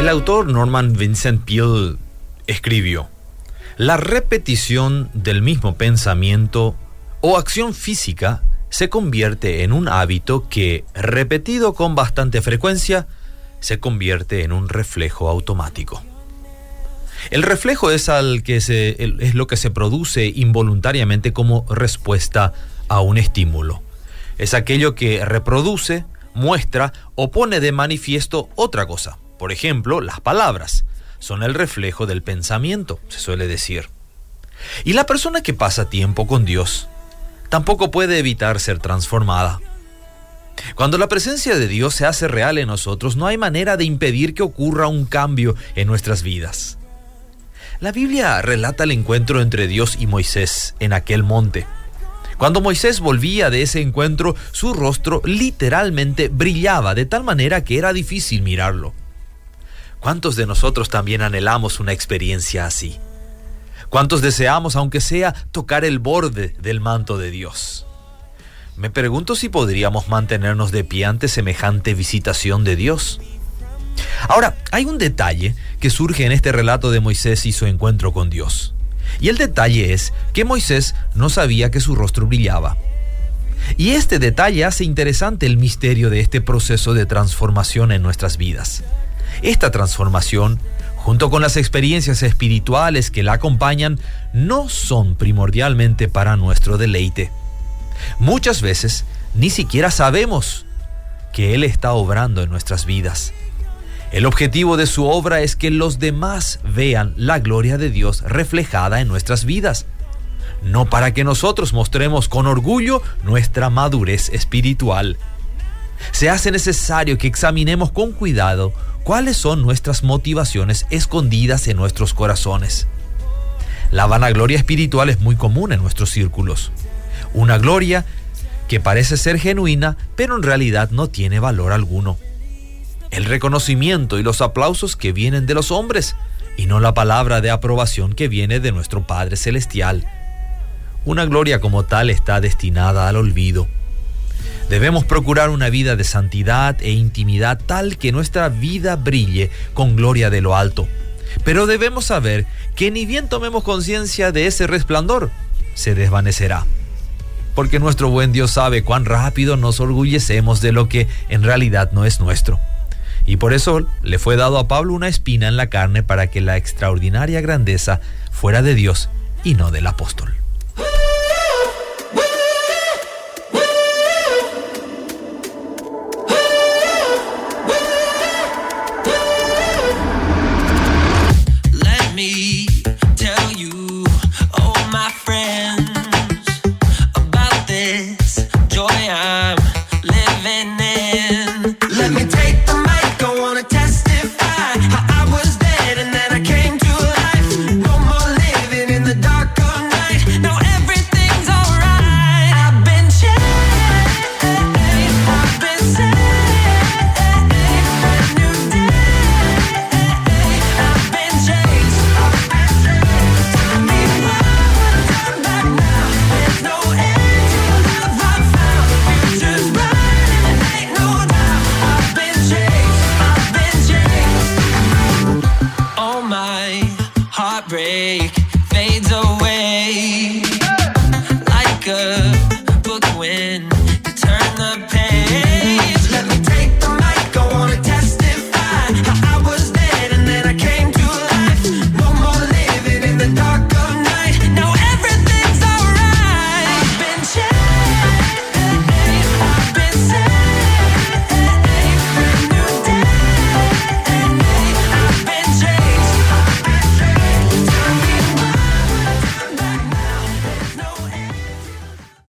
El autor Norman Vincent Peale escribió, La repetición del mismo pensamiento o acción física se convierte en un hábito que, repetido con bastante frecuencia, se convierte en un reflejo automático. El reflejo es, al que se, es lo que se produce involuntariamente como respuesta a un estímulo. Es aquello que reproduce, muestra o pone de manifiesto otra cosa. Por ejemplo, las palabras son el reflejo del pensamiento, se suele decir. Y la persona que pasa tiempo con Dios tampoco puede evitar ser transformada. Cuando la presencia de Dios se hace real en nosotros, no hay manera de impedir que ocurra un cambio en nuestras vidas. La Biblia relata el encuentro entre Dios y Moisés en aquel monte. Cuando Moisés volvía de ese encuentro, su rostro literalmente brillaba de tal manera que era difícil mirarlo. ¿Cuántos de nosotros también anhelamos una experiencia así? ¿Cuántos deseamos, aunque sea, tocar el borde del manto de Dios? Me pregunto si podríamos mantenernos de pie ante semejante visitación de Dios. Ahora, hay un detalle que surge en este relato de Moisés y su encuentro con Dios. Y el detalle es que Moisés no sabía que su rostro brillaba. Y este detalle hace interesante el misterio de este proceso de transformación en nuestras vidas. Esta transformación, junto con las experiencias espirituales que la acompañan, no son primordialmente para nuestro deleite. Muchas veces ni siquiera sabemos que Él está obrando en nuestras vidas. El objetivo de su obra es que los demás vean la gloria de Dios reflejada en nuestras vidas, no para que nosotros mostremos con orgullo nuestra madurez espiritual. Se hace necesario que examinemos con cuidado cuáles son nuestras motivaciones escondidas en nuestros corazones. La vanagloria espiritual es muy común en nuestros círculos. Una gloria que parece ser genuina, pero en realidad no tiene valor alguno. El reconocimiento y los aplausos que vienen de los hombres y no la palabra de aprobación que viene de nuestro Padre Celestial. Una gloria como tal está destinada al olvido. Debemos procurar una vida de santidad e intimidad tal que nuestra vida brille con gloria de lo alto. Pero debemos saber que ni bien tomemos conciencia de ese resplandor, se desvanecerá. Porque nuestro buen Dios sabe cuán rápido nos orgullecemos de lo que en realidad no es nuestro. Y por eso le fue dado a Pablo una espina en la carne para que la extraordinaria grandeza fuera de Dios y no del apóstol.